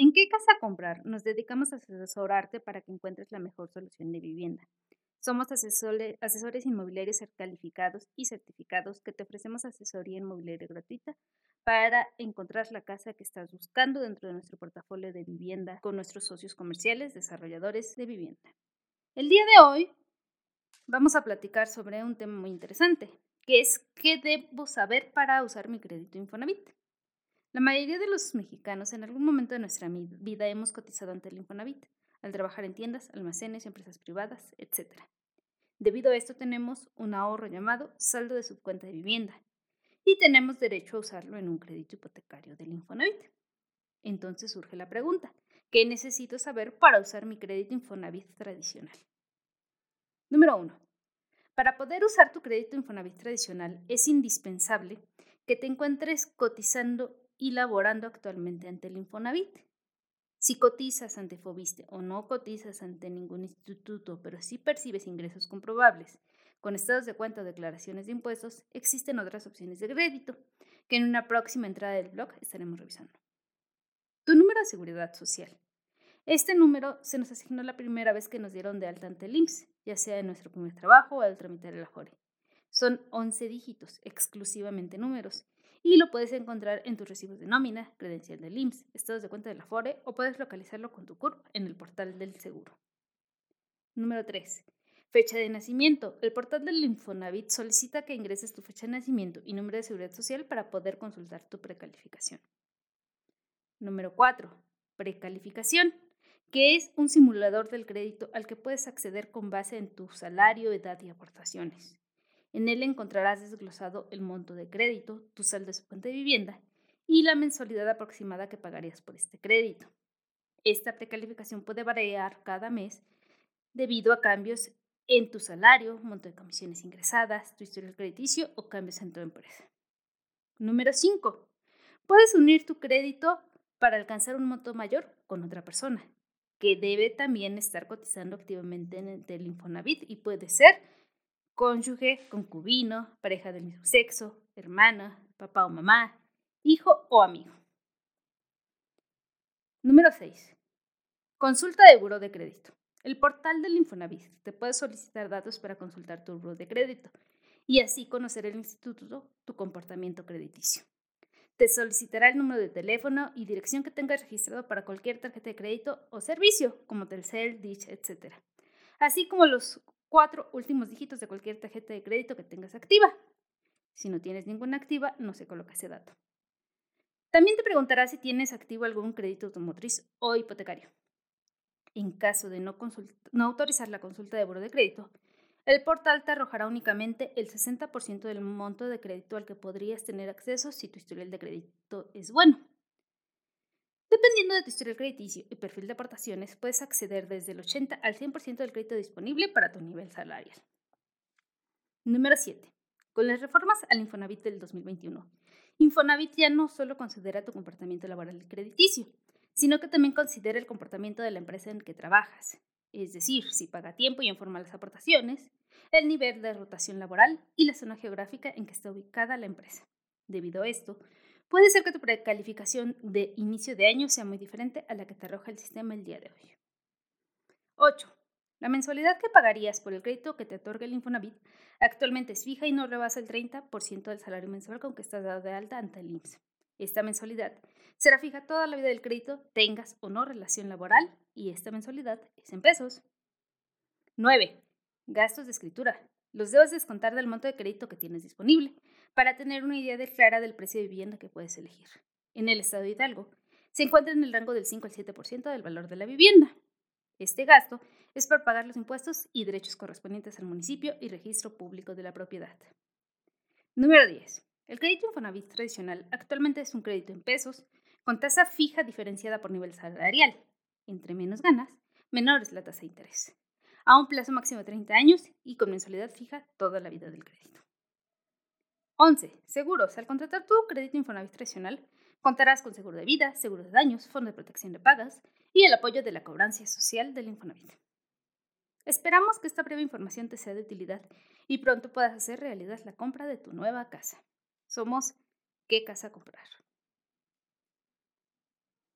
¿En qué casa comprar? Nos dedicamos a asesorarte para que encuentres la mejor solución de vivienda. Somos asesores, inmobiliarios calificados y certificados que te ofrecemos asesoría inmobiliaria gratuita para encontrar la casa que estás buscando dentro de nuestro portafolio de vivienda con nuestros socios comerciales, desarrolladores de vivienda. El día de hoy vamos a platicar sobre un tema muy interesante, que es qué debo saber para usar mi crédito Infonavit. La mayoría de los mexicanos en algún momento de nuestra vida hemos cotizado ante el Infonavit, al trabajar en tiendas, almacenes, empresas privadas, etc. Debido a esto tenemos un ahorro llamado saldo de subcuenta de vivienda y tenemos derecho a usarlo en un crédito hipotecario del Infonavit. Entonces surge la pregunta, ¿qué necesito saber para usar mi crédito Infonavit tradicional? Número 1. Para poder usar tu crédito Infonavit tradicional es indispensable que te encuentres cotizando y laborando actualmente ante el Infonavit. Si cotizas ante Fobiste o no cotizas ante ningún instituto, pero sí percibes ingresos comprobables con estados de cuenta o declaraciones de impuestos, existen otras opciones de crédito que en una próxima entrada del blog estaremos revisando. Tu número de seguridad social. Este número se nos asignó la primera vez que nos dieron de alta ante el IMSS, ya sea en nuestro primer trabajo o al tramitar el AJORE. Son 11 dígitos, exclusivamente números, y lo puedes encontrar en tus recibos de nómina, credencial del IMSS, estados de cuenta de la FORE o puedes localizarlo con tu CURP en el portal del seguro. Número 3. Fecha de nacimiento. El portal del Infonavit solicita que ingreses tu fecha de nacimiento y número de seguridad social para poder consultar tu precalificación. Número 4. Precalificación, que es un simulador del crédito al que puedes acceder con base en tu salario, edad y aportaciones. En él encontrarás desglosado el monto de crédito, tu saldo de su cuenta de vivienda y la mensualidad aproximada que pagarías por este crédito. Esta precalificación puede variar cada mes debido a cambios en tu salario, monto de comisiones ingresadas, tu historial crediticio o cambios en tu empresa. Número 5. Puedes unir tu crédito para alcanzar un monto mayor con otra persona, que debe también estar cotizando activamente en el Infonavit y puede ser cónyuge, concubino, pareja del mismo sexo, hermana, papá o mamá, hijo o amigo. Número 6. Consulta de buro de crédito. El portal del Infonavit te puede solicitar datos para consultar tu buro de crédito y así conocer el instituto tu comportamiento crediticio. Te solicitará el número de teléfono y dirección que tengas registrado para cualquier tarjeta de crédito o servicio, como Telcel, Dish, etc. Así como los cuatro últimos dígitos de cualquier tarjeta de crédito que tengas activa. Si no tienes ninguna activa, no se coloca ese dato. También te preguntará si tienes activo algún crédito automotriz o hipotecario. En caso de no, autorizar la consulta de buro de crédito, el portal te arrojará únicamente el 60% del monto de crédito al que podrías tener acceso si tu historial de crédito es bueno. Dependiendo de tu historial crediticio y perfil de aportaciones, puedes acceder desde el 80 al 100% del crédito disponible para tu nivel salarial. Número 7. Con las reformas al Infonavit del 2021, Infonavit ya no solo considera tu comportamiento laboral y crediticio, sino que también considera el comportamiento de la empresa en que trabajas, es decir, si paga tiempo y informa las aportaciones, el nivel de rotación laboral y la zona geográfica en que está ubicada la empresa. Debido a esto, Puede ser que tu precalificación de inicio de año sea muy diferente a la que te arroja el sistema el día de hoy. 8. La mensualidad que pagarías por el crédito que te otorga el Infonavit actualmente es fija y no rebasa el 30% del salario mensual con que estás dado de alta ante el IMSS. Esta mensualidad será fija toda la vida del crédito, tengas o no relación laboral, y esta mensualidad es en pesos. 9. Gastos de escritura. Los debes descontar del monto de crédito que tienes disponible para tener una idea clara del precio de vivienda que puedes elegir. En el estado de Hidalgo, se encuentra en el rango del 5 al 7% del valor de la vivienda. Este gasto es para pagar los impuestos y derechos correspondientes al municipio y registro público de la propiedad. Número 10. El crédito Infonavit tradicional actualmente es un crédito en pesos con tasa fija diferenciada por nivel salarial. Entre menos ganas, menor es la tasa de interés. A un plazo máximo de 30 años y con mensualidad fija toda la vida del crédito. 11. Seguros. Al contratar tu crédito Infonavit tradicional, contarás con seguro de vida, seguro de daños, fondo de protección de pagas y el apoyo de la cobranza social del Infonavit. Esperamos que esta breve información te sea de utilidad y pronto puedas hacer realidad la compra de tu nueva casa. Somos ¿Qué casa comprar?